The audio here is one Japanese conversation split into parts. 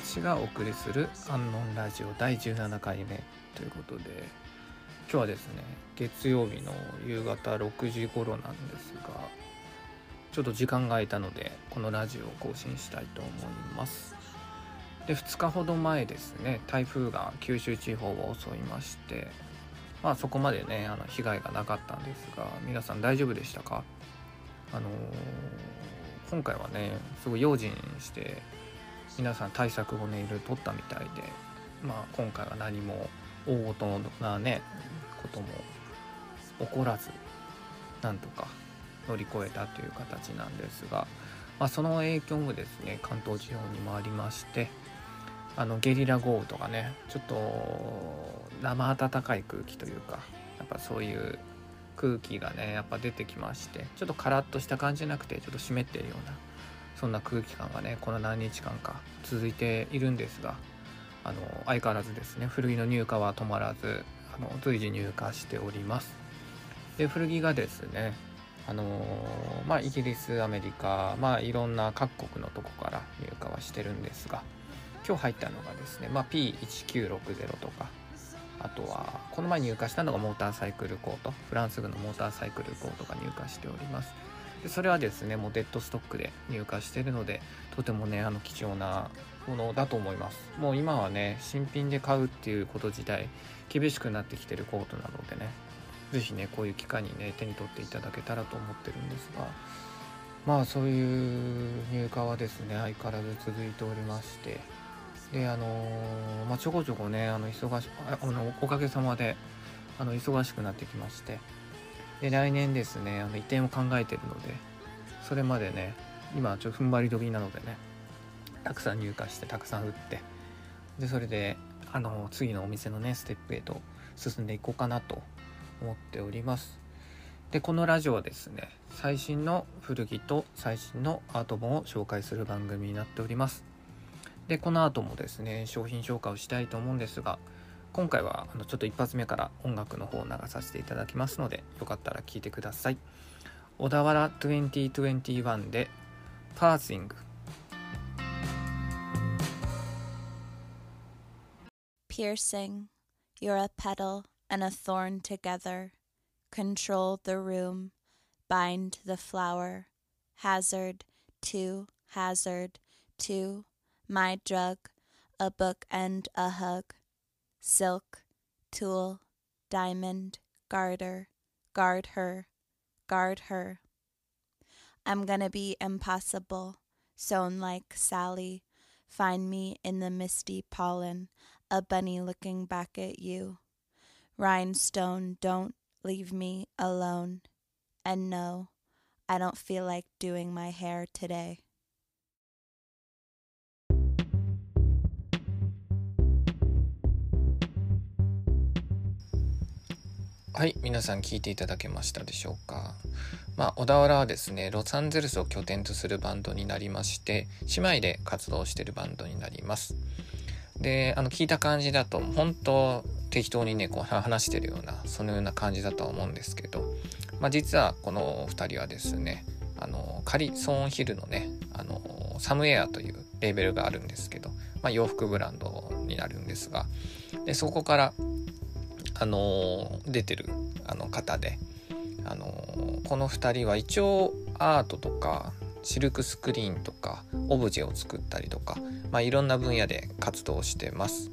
アンノン友達がお送りするアンノンラジオ第17回目ということで今日はですね月曜日の夕方6時頃なんですがちょっと時間が空いたのでこのラジオを更新したいと思います。で2日ほど前ですね台風が九州地方を襲いましてまあそこまでねあの被害がなかったんですが皆さん大丈夫でしたか？あのー、今回はねすごい用心して皆さん対策をねいろいろ取ったみたいでまあ今回は何も大事なねことも起こらずなんとか乗り越えたという形なんですが、まあ、その影響もですね関東地方にもありましてあのゲリラ豪雨とかねちょっと生暖かい空気というかやっぱそういう空気がねやっぱ出てきましてちょっとカラッとした感じじゃなくてちょっと湿ってるようなそんな空気感がねこの何日間か続いているんですがあの相変わらずですね古着の入荷は止まらずあの随時入荷しております。で古着がですねあのまあイギリスアメリカまあいろんな各国のとこから入荷はしてるんですが今日入ったのがですね、まあ、P1960 とかあとはこの前入荷したのがモーターサイクルコートフランス軍のモーターサイクルコートが入荷しております。でそれはですねもうデッドストックで入荷してるのでとてもねあの貴重なものだと思います。もう今はね新品で買うっていうこと自体厳しくなってきてるコートなのでね是非ねこういう機会にね手に取っていただけたらと思ってるんですがまあそういう入荷はですね相変わらず続いておりましてであのー、まあ、ちょこちょこねあの忙しあのおかげさまであの忙しくなってきましてで来年ですねあの移転を考えてるのでそれまでね今ちょっと踏ん張り時なのでねたくさん入荷してたくさん売ってでそれであの次のお店のねステップへと進んでいこうかなと思っております。でこのラジオはですね最新の古着と最新のアート本を紹介する番組になっております。でこの後もですね商品紹介をしたいと思うんですが今回はあのちょっと一発目から音楽の方を流させていただきますのでよかったら聴いてください小田原2021でパーシング Piercing, you're a petal and a thorn together. Control the room, bind the flower. Hazard, to, hazard, to, my drug, a book and a hug, silk, tulle, diamond, garter, guard her, guard her. I'm gonna be impossible, sewn like Sally. Find me in the misty pollen, a bunny looking back at you. Rhinestone, don't leave me alone. And no, I don't feel like doing my hair today. はい皆さん聞いていただけましたでしょうか？まあ小田原はですねロサンゼルスを拠点とするバンドになりまして姉妹で活動してるバンドになります。であの聞いた感じだと本当適当にねこう話してるようなそのような感じだとは思うんですけど、まあ、実はこの2人はですねあのカリソーンヒルのねあのサムエアというレーベルがあるんですけど、まあ、洋服ブランドになるんですがでそこからあの出てるあの方で、あのこの2人は一応アートとかシルクスクリーンとかオブジェを作ったりとか、まあ、いろんな分野で活動してます。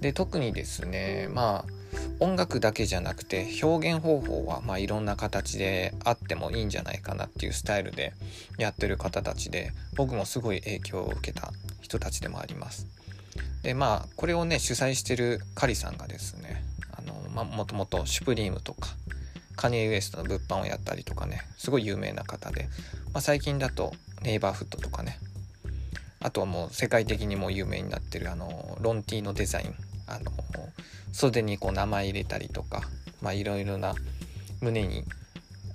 で特にですねまあ音楽だけじゃなくて表現方法はまあいろんな形であってもいいんじゃないかなっていうスタイルでやってる方たちで僕もすごい影響を受けた人たちでもあります。でまあこれをね主催してるカリさんがですねまあ、もともとシュプリームとかカニエ・ウエストの物販をやったりとかねすごい有名な方で、まあ、最近だとネイバーフットとかねあとはもう世界的にも有名になってるあのロンティーのデザインあの袖にこう名前入れたりとかいろいろな胸に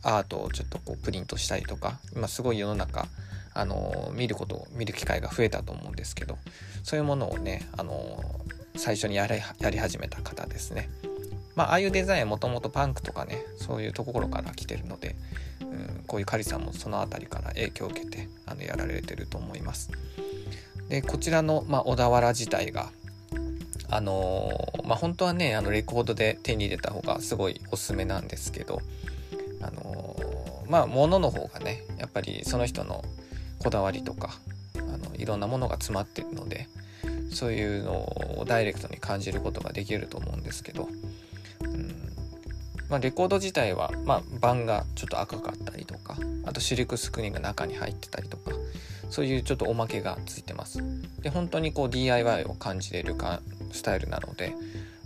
アートをちょっとこうプリントしたりとか今すごい世の中あの見ることを見る機会が増えたと思うんですけどそういうものをねあの最初にやり始めた方ですね。まあああいうデザインはもともとパンクとかねそういうところから来てるので、うん、こういうカリさんもその辺りから影響を受けてあのやられてると思います。でこちらの、まあ、小田原自体があのー、まあ本当はねあのレコードで手に入れた方がすごいおすすめなんですけどあのー、まあ物の方がねやっぱりその人のこだわりとかあのいろんなものが詰まってるのでそういうのをダイレクトに感じることができると思うんですけど、まあ、レコード自体は、まあ、盤がちょっと赤かったりとかあとシルクスクリーンが中に入ってたりとかそういうちょっとおまけがついてます。で本当にこう DIY を感じれるかスタイルなので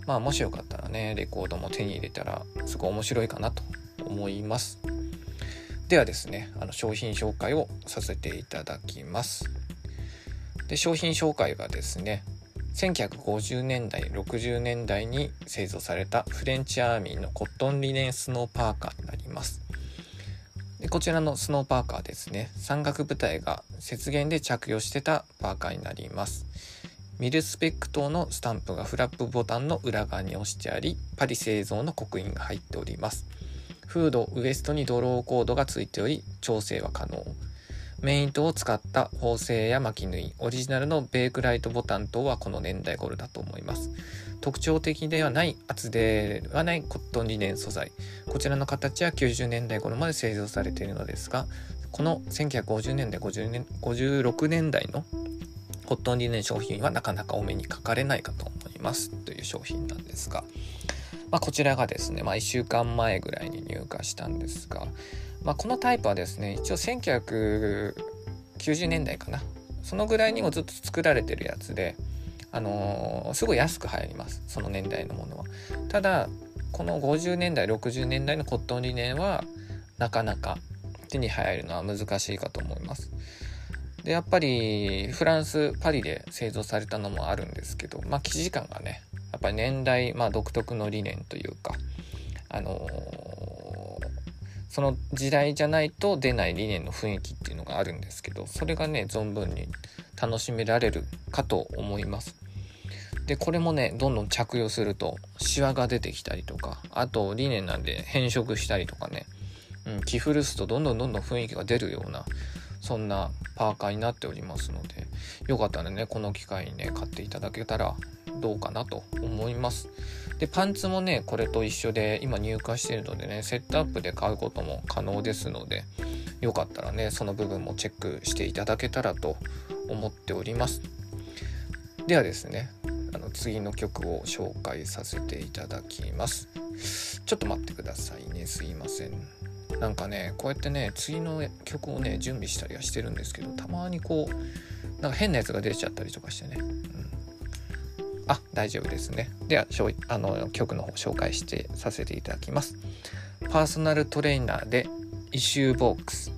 まあもしよかったらねレコードも手に入れたらすごい面白いかなと思います。ではですねあの商品紹介をさせていただきます。で商品紹介がですね1950年代60年代に製造されたフレンチアーミーのコットンリネンスノーパーカーになります。でこちらのスノーパーカーですね。山岳部隊が雪原で着用してたパーカーになります。ミルスペック等のスタンプがフラップボタンの裏側に押してありパリ製造の刻印が入っております。フードウエストにドローコードがついており調整は可能。メイン糸を使った縫製や巻き縫いオリジナルのベークライトボタン等はこの年代頃だと思います。特徴的ではない厚手ではないコットンリネン素材。こちらの形は90年代頃まで製造されているのですがこの1950年代50年56年代のコットンリネン商品はなかなかお目にかかれないかと思います。という商品なんですが、まあ、こちらがですね、まあ、1週間前ぐらいに入荷したんですが、まあ、このタイプはですね一応1990年代かな。そのぐらいにもずっと作られてるやつであのー、すごい安く入ります。その年代のものは。ただこの50年代60年代のコットンリネンはなかなか手に入るのは難しいかと思います。でやっぱりフランスパリで製造されたのもあるんですけどまあ生地感がねやっぱり年代、まあ、独特の理念というかあのー、その時代じゃないと出ない理念の雰囲気っていうのがあるんですけどそれがね存分に楽しめられるかと思います。でこれもねどんどん着用するとシワが出てきたりとかあと理念なんで変色したりとかね、うん、着古すとどんどんどんどん雰囲気が出るようなそんなパーカーになっておりますのでよかったらねこの機会にね買っていただけたらどうかなと思います。でパンツもねこれと一緒で今入荷しているのでねセットアップで買うことも可能ですのでよかったらねその部分もチェックしていただけたらと思っております。ではですねあの次の曲を紹介させていただきます。ちょっと待ってくださいねすいません。なんかねこうやってね次の曲をね準備したりはしてるんですけどたまにこうなんか変なやつが出ちゃったりとかしてね、うん、あ大丈夫ですね。ではあの曲の方紹介してさせていただきます。パーソナルトレーナーでイシューボックス。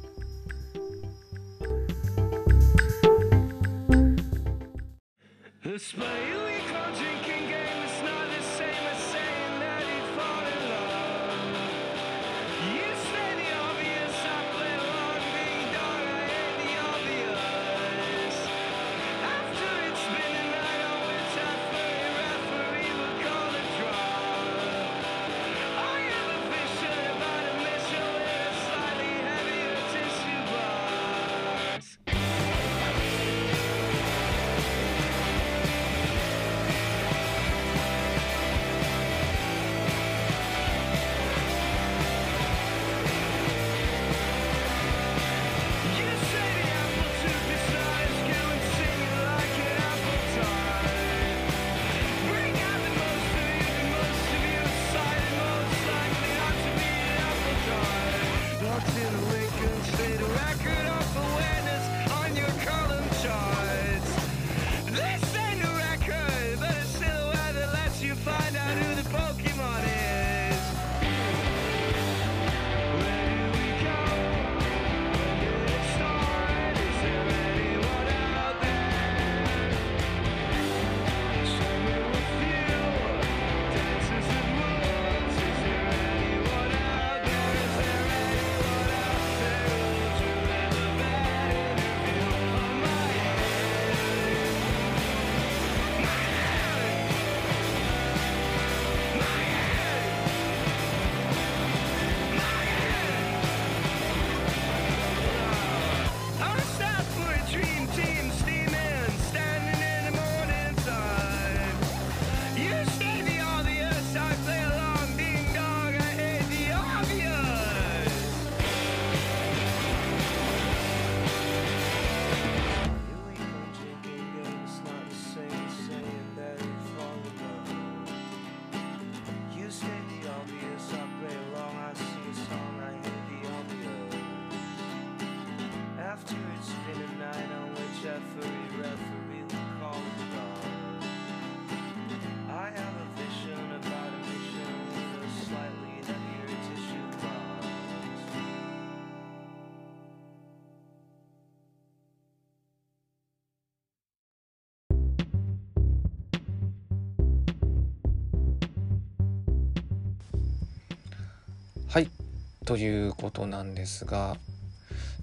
ということなんですが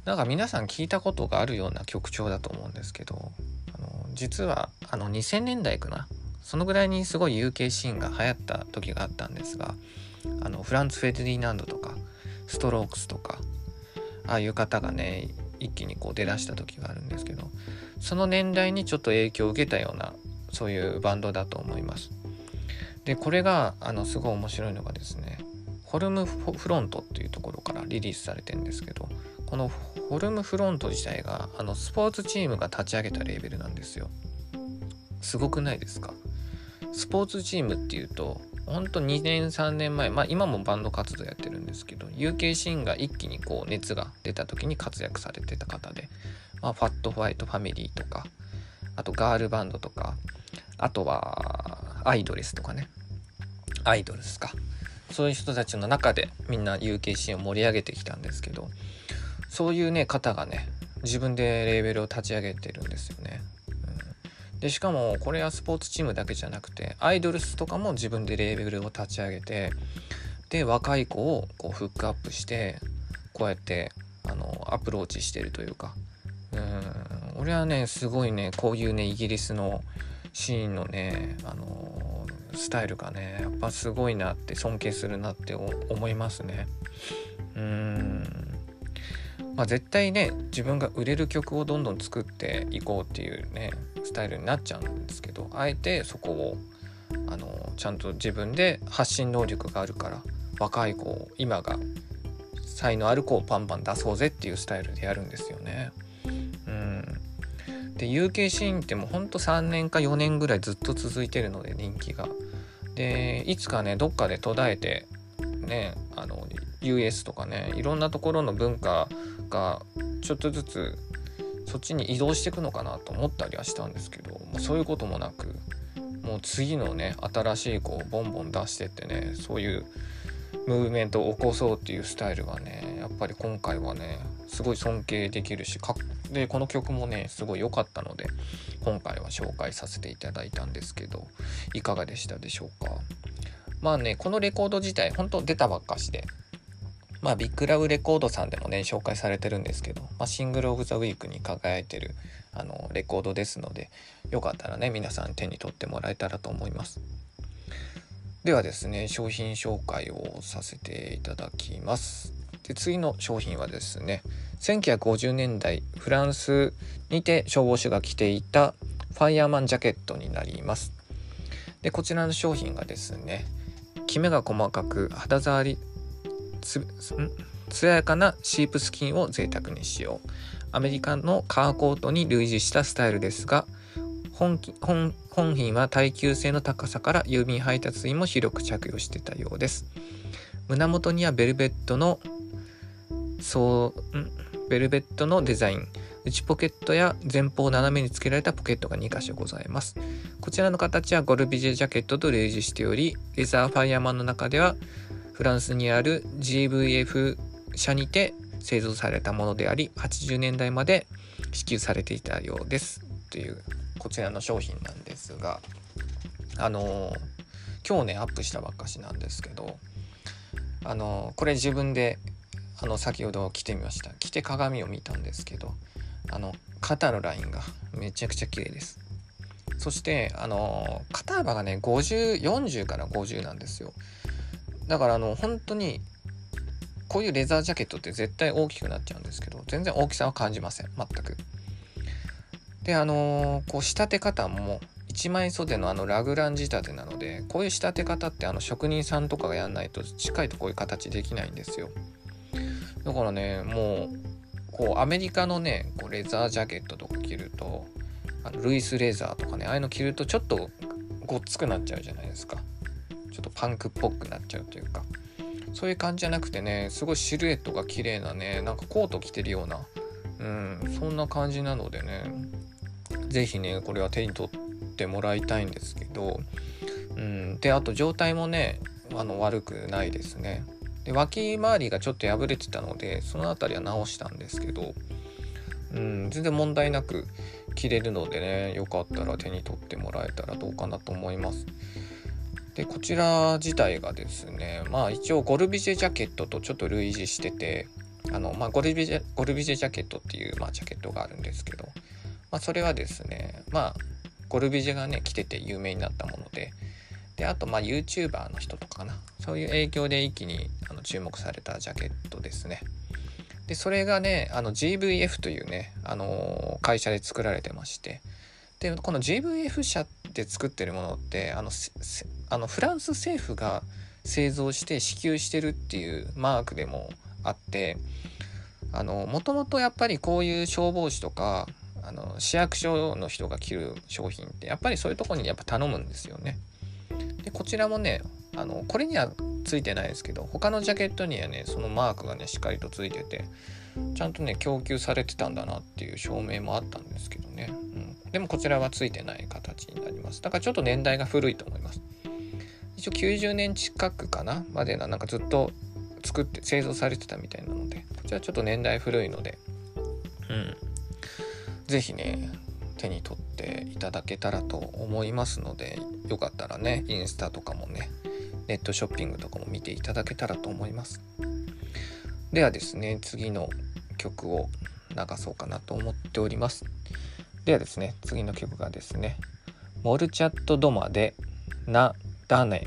なんか皆さん聞いたことがあるような曲調だと思うんですけどあの実はあの2000年代かな？そのぐらいにすごい UK シーンが流行った時があったんですがあのフランツ・フェディナンドとかストロークスとかああいう方がね一気にこう出だした時があるんですけどその年代にちょっと影響を受けたようなそういうバンドだと思います。でこれがあのすごい面白いのがですねホルムフロントっていうところからリリースされてるんですけどこのホルムフロント自体があのスポーツチームが立ち上げたレーベルなんですよ。すごくないですか？スポーツチームっていうとほんと2年3年前まあ今もバンド活動やってるんですけど UK シーンが一気にこう熱が出た時に活躍されてた方で、まあ、ファットホワイトファミリーとかあとガールバンドとかあとはアイドレスとかね。アイドルですか。そういう人たちの中でみんな UK シーンを盛り上げてきたんですけどそういうね方がね自分でレーベルを立ち上げてるんですよね。うん、でしかもこれはスポーツチームだけじゃなくてアイドルスとかも自分でレーベルを立ち上げてで若い子をこうフックアップしてこうやってあのアプローチしてるというか。うん。俺はねすごいねこういうねイギリスのシーンのねあのスタイルがねやっぱすごいなって尊敬するなって思いますね。うんまあ絶対ね自分が売れる曲をどんどん作っていこうっていうねスタイルになっちゃうんですけどあえてそこをあのちゃんと自分で発信能力があるから若い子を今が才能ある子をパンパン出そうぜっていうスタイルでやるんですよね。で UK シーンってもうほんと3年か4年ぐらいずっと続いてるので人気が。でいつかねどっかで途絶えてねあの US とかねいろんなところの文化がちょっとずつそっちに移動していくのかなと思ったりはしたんですけどもうそういうこともなくもう次のね新しい子をボンボン出してってねそういうムーブメントを起こそうっていうスタイルがねやっぱり今回はねすごい尊敬できるしかでこの曲もねすごい良かったので今回は紹介させていただいたんですけどいかがでしたでしょうか？まあねこのレコード自体本当出たばっかしでまあビッグラブレコードさんでもね紹介されてるんですけど、まあ、シングル・オブ・ザ・ウィークに輝いてるあのレコードですのでよかったらね皆さん手に取ってもらえたらと思います。ではですね商品紹介をさせていただきます。で次の商品はですね1950年代フランスにて消防士が着ていたファイヤーマンジャケットになります。でこちらの商品がですねきめが細かく肌触りつん？艶やかなシープスキンを贅沢に使用。アメリカのカーコートに類似したスタイルですが本本本品は耐久性の高さから郵便配達員も広く着用してたようです。胸元にはベルベットのそうベルベットのデザイン。内ポケットや前方斜めに付けられたポケットが2箇所ございます。こちらの形はゴルビジェジャケットと類似しておりレザーファイヤーマンの中ではフランスにある GVF 社にて製造されたものであり80年代まで支給されていたようです。というこちらの商品なんですがあのー、今日ねアップしたばっかしなんですけどあのー、これ自分であの先ほど着てみました。着て鏡を見たんですけどあの肩のラインがめちゃくちゃ綺麗です。そしてあの肩幅がね5040から50なんですよ。だからあの本当にこういうレザージャケットって絶対大きくなっちゃうんですけど全然大きさは感じません。全く。であのー、こう仕立て方も一枚袖のあのラグラン仕立てなのでこういう仕立て方ってあの職人さんとかがやんないと近いとこういう形できないんですよ。だからねもうこうアメリカのねこうレザージャケットとか着るとあのルイス・レザーとかねああいうの着るとちょっとごっつくなっちゃうじゃないですか。ちょっとパンクっぽくなっちゃうというか。そういう感じじゃなくてねすごいシルエットが綺麗なねなんかコート着てるようなうんそんな感じなのでね。是非ねこれは手に取ってもらいたいんですけど、うん、であと状態もねあの悪くないですね。で脇周りがちょっと破れてたのでその辺りは直したんですけど、うん、全然問題なく着れるのでねよかったら手に取ってもらえたらどうかなと思います。でこちら自体がですねまあ一応ゴルビジェジャケットとちょっと類似しててあの、まあ、ゴルビジェゴルビジェジャケットっていう、まあ、ジャケットがあるんですけど、まあ、それはですねまあゴルビジェがね着てて有名になったもので。であとまあ YouTuber の人とかかな。そういう影響で一気にあの注目されたジャケットですね。でそれがねあの GVF というね、あのー、会社で作られてまして。でこの GVF 社で作ってるものってあのあのフランス政府が製造して支給してるっていうマークでもあってもともとやっぱりこういう消防士とかあの市役所の人が着る商品ってやっぱりそういうとこにやっぱ頼むんですよね。でこちらもねあのこれにはついてないですけど他のジャケットにはねそのマークがねしっかりとついててちゃんとね供給されてたんだなっていう証明もあったんですけどね、うん、でもこちらはついてない形になります。だからちょっと年代が古いと思います。一応90年近くかなまでななんかずっと作って製造されてたみたいなのでこちらちょっと年代古いのでうん。是非ね手に取っていただけたらと思いますのでよかったらねインスタとかもねネットショッピングとかも見ていただけたらと思います。ではですね次の曲を流そうかなと思っております。ではですね次の曲がですねモルチャットドマで「なだね」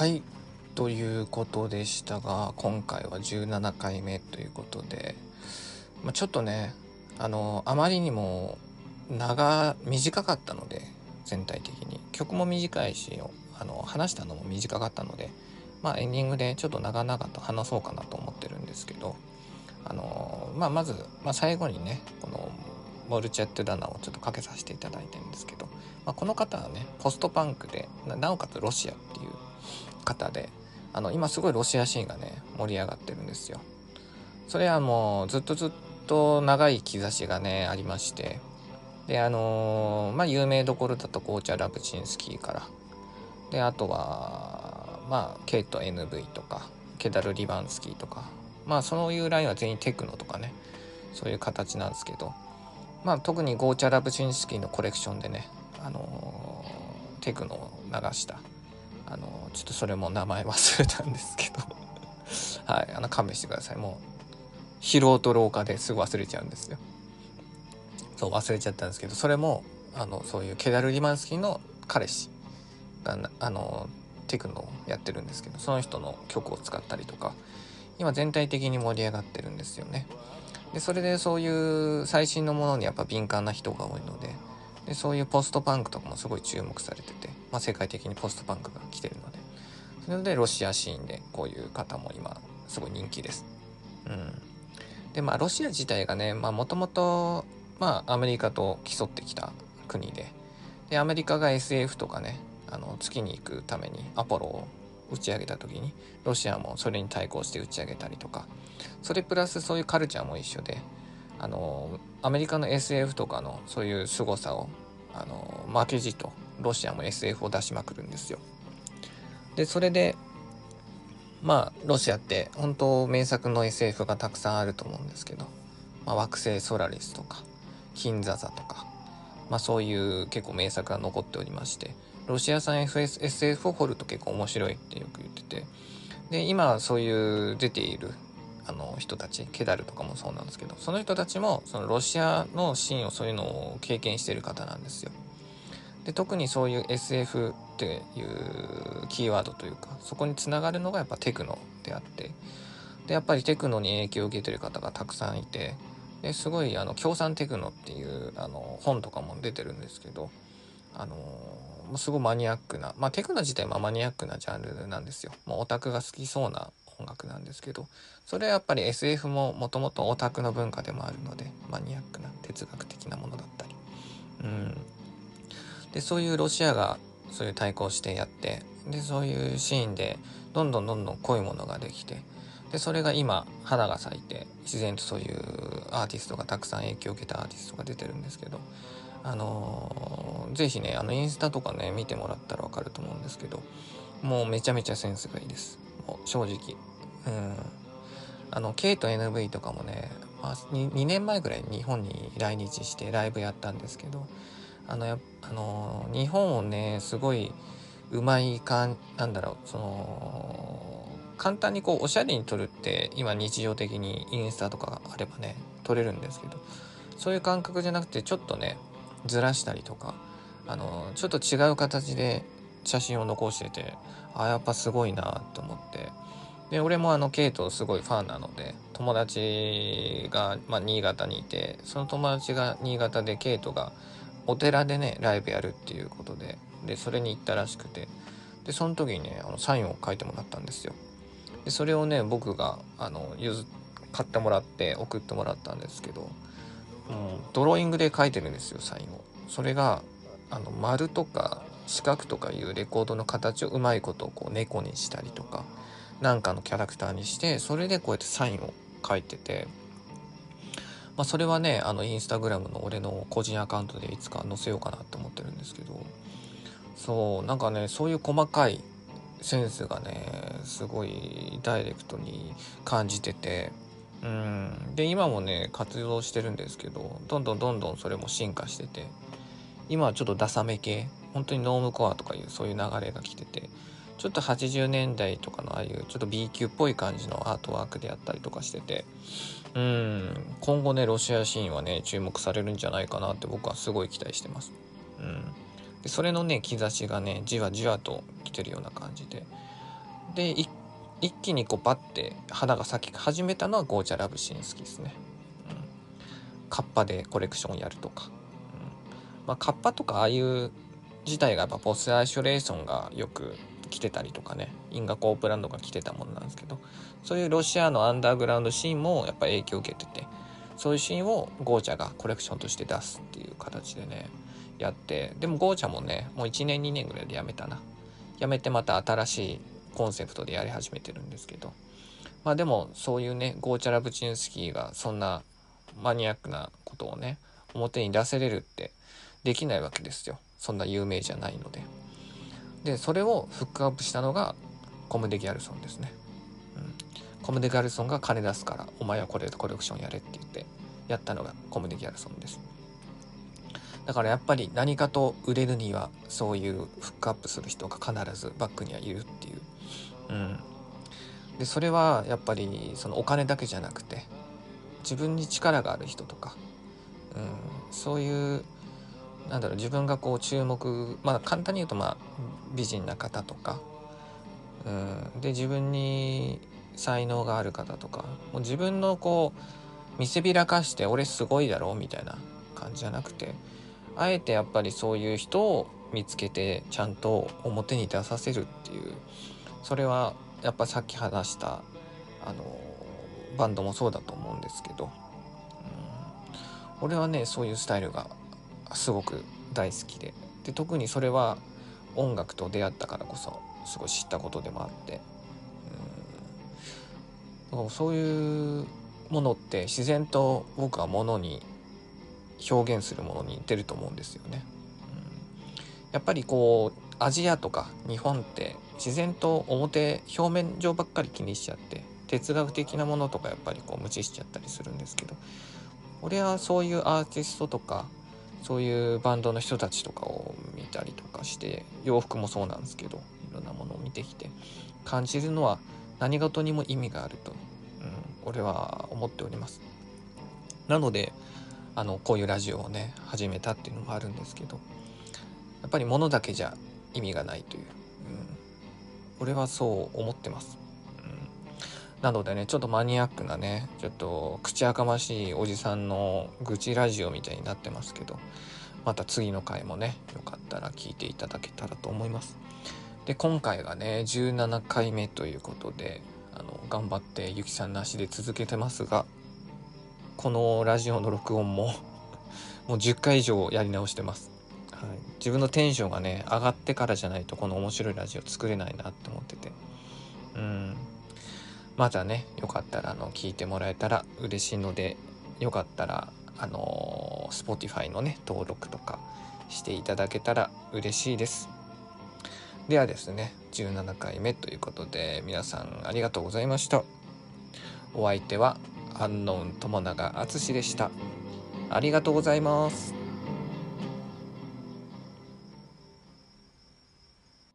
はい。ということでしたが今回は17回目ということで、まあ、ちょっとねあのあまりにも長短かったので全体的に。曲も短いしあの話したのも短かったのでまあエンディングでちょっと長々と話そうかなと思ってるんですけどあのまあ、まず、まあ、最後にねこのモルチェット・ダナをちょっとかけさせていただいてるんですけど、まあ、この方はねポストパンクでなおかつロシア方であの今すごいロシアシーンがね盛り上がってるんですよ。それはもうずっとずっと長い兆しがねありまして。であのー、まあ有名どころだと紅茶ラブチンスキーから。であとはまあケイト NV とかケダル・リバンスキーとか。まあそういうラインは全員テクノとかねそういう形なんですけど。まあ特にゴーチャラブチンスキーのコレクションでねあのー、テクノを流した。あの、ちょっとそれも名前忘れたんですけど。はいあの勘弁してください。もう疲労と老化ですぐ忘れちゃうんですよ。そう忘れちゃったんですけどそれもあのそういうケダル・リマンスキーの彼氏があのテクノをやってるんですけどその人の曲を使ったりとか今全体的に盛り上がってるんですよね。でそれでそういう最新のものにやっぱ敏感な人が多いのででそういうポストパンクとかもすごい注目されてて、まあ、世界的にポストパンクが来てるのでそれでロシアシーンでこういう方も今すごい人気です。うん。でまあロシア自体がねもともとまアメリカと競ってきた国ででアメリカが SF とかねあの月に行くためにアポロを打ち上げた時にロシアもそれに対抗して打ち上げたりとかそれプラスそういうカルチャーも一緒であのアメリカの SF とかのそういう凄さをあの負けじとロシアも SF を出しまくるんですよ。でそれでまあロシアって本当名作の SF がたくさんあると思うんですけど、まあ、惑星ソラリスとか金座座とか、まあ、そういう結構名作が残っておりましてロシア産 FS SF を掘ると結構面白いってよく言っててで今そういう出ているあの人たちケダルとかもそうなんですけどその人たちもそのロシアのシーンをそういうのを経験してる方なんですよ。で特にそういう SF っていうキーワードというかそこにつながるのがやっぱテクノであってでやっぱりテクノに影響を受けてる方がたくさんいてですごいあの共産テクノっていうあの本とかも出てるんですけどあのすごいマニアックなまあテクノ自体もマニアックなジャンルなんですよ。もうオタクが好きそうな音楽なんですけどそれはやっぱり SF ももともとオタクの文化でもあるのでマニアックな哲学的なものだったり。うん。でそういうロシアがそういう対抗してやってでそういうシーンでどんどんどんどん濃いものができてでそれが今花が咲いて自然とそういうアーティストがたくさん影響を受けたアーティストが出てるんですけどあのー、ぜひねあのインスタとかね見てもらったら分かると思うんですけどもうめちゃめちゃセンスがいいです。もう正直。うん。あの K と NV とかもね、まあ2、2年前ぐらい日本に来日してライブやったんですけどあのやあの日本をねすごいうまいかんなんだろうその簡単にこうおしゃれに撮るって今日常的にインスタとかあればね撮れるんですけどそういう感覚じゃなくてちょっとねずらしたりとかあのちょっと違う形で写真を残しててあやっぱすごいなと思ってで俺もあのケイトすごいファンなので友達が、まあ、新潟にいてその友達が新潟でケイトがお寺でねライブやるっていうことででそれに行ったらしくてでその時にねあのサインを書いてもらったんですよ。でそれをね僕があの譲買ってもらって送ってもらったんですけど、うん、ドローイングで書いてるんですよサインを。それがあの丸とか四角とかいうレコードの形をうまいことをこう猫にしたりとかなんかのキャラクターにしてそれでこうやってサインを書いててまあ、それはねあのインスタグラムの俺の個人アカウントでいつか載せようかなと思ってるんですけどそうなんかねそういう細かいセンスがねすごいダイレクトに感じててうんで今もね活動してるんですけどどんどんどんどんそれも進化してて今はちょっとダサめ系本当にノームコアとかいうそういう流れが来ててちょっと80年代とかのああいうちょっと B 級っぽい感じのアートワークでやったりとかしててうん今後ねロシアシーンはね注目されるんじゃないかなって僕はすごい期待してます。うん、でそれのね兆しがねじわじわと来てるような感じで。で一気にこうバッて花が咲き始めたのはゴーチャラブシンスキですね、うん、カッパでコレクションやるとか、うん。まあ、カッパとかああいう自体がやっぱポスアイソレーションがよく来てたりとかね因果コープランドが来てたものなんですけどそういうロシアのアンダーグラウンドシーンもやっぱ影響を受けててそういうシーンをゴーシャがコレクションとして出すっていう形でねやってでもゴーシャもねもう1年2年ぐらいでやめたな。やめてまた新しいコンセプトでやり始めてるんですけどまあでもそういうねゴーシャラブチンスキーがそんなマニアックなことをね表に出せれるってできないわけですよ。そんな有名じゃないので。でそれをフックアップしたのがコムデ・ギャルソンですね、うん、コムデ・ギャルソンが金出すからお前はこれでコレクションやれって言ってやったのがコムデ・ギャルソンです。だからやっぱり何かと売れるにはそういうフックアップする人が必ずバックにはいるっていう。うん。でそれはやっぱりそのお金だけじゃなくて自分に力がある人とか、うん、そういうなんだろう自分がこう注目まあ簡単に言うとまあ美人な方とか、うん、で自分に才能がある方とか。もう自分のこう見せびらかして俺すごいだろうみたいな感じじゃなくて。あえてやっぱりそういう人を見つけてちゃんと表に出させるっていう。それはやっぱさっき話したあのバンドもそうだと思うんですけど、うん、俺はねそういうスタイルがすごく大好きで。で特にそれは音楽と出会ったからこそすごい知ったことでもあって、うん、そういうものって自然と僕はものに表現するものに似てると思うんですよね。うん、やっぱりこうアジアとか日本って自然と表表面上ばっかり気にしちゃって哲学的なものとかやっぱりこう無視しちゃったりするんですけど俺はそういうアーティストとかそういうバンドの人たちとかを見たりとかして洋服もそうなんですけどいろんなものを見てきて感じるのは何事にも意味があると、うん、俺は思っております。なのであのこういうラジオをね始めたっていうのもあるんですけどやっぱり物だけじゃ意味がないという、うん、俺はそう思ってます、うん、なのでねちょっとマニアックなねちょっと口やかましいおじさんの愚痴ラジオみたいになってますけどまた次の回もねよかったら聞いていただけたらと思います。で今回がね17回目ということであの頑張ってゆきさんなしで続けてますがこのラジオの録音も もう10回以上やり直してます。はい、自分のテンションがね上がってからじゃないとこの面白いラジオ作れないなって思ってて。うん。またねよかったらあの聞いてもらえたら嬉しいのでよかったらあのー、Spotify のね登録とかしていただけたら嬉しいです。ではですね17回目ということで皆さんありがとうございました。お相手はアンノウン友永淳でした。ありがとうございます。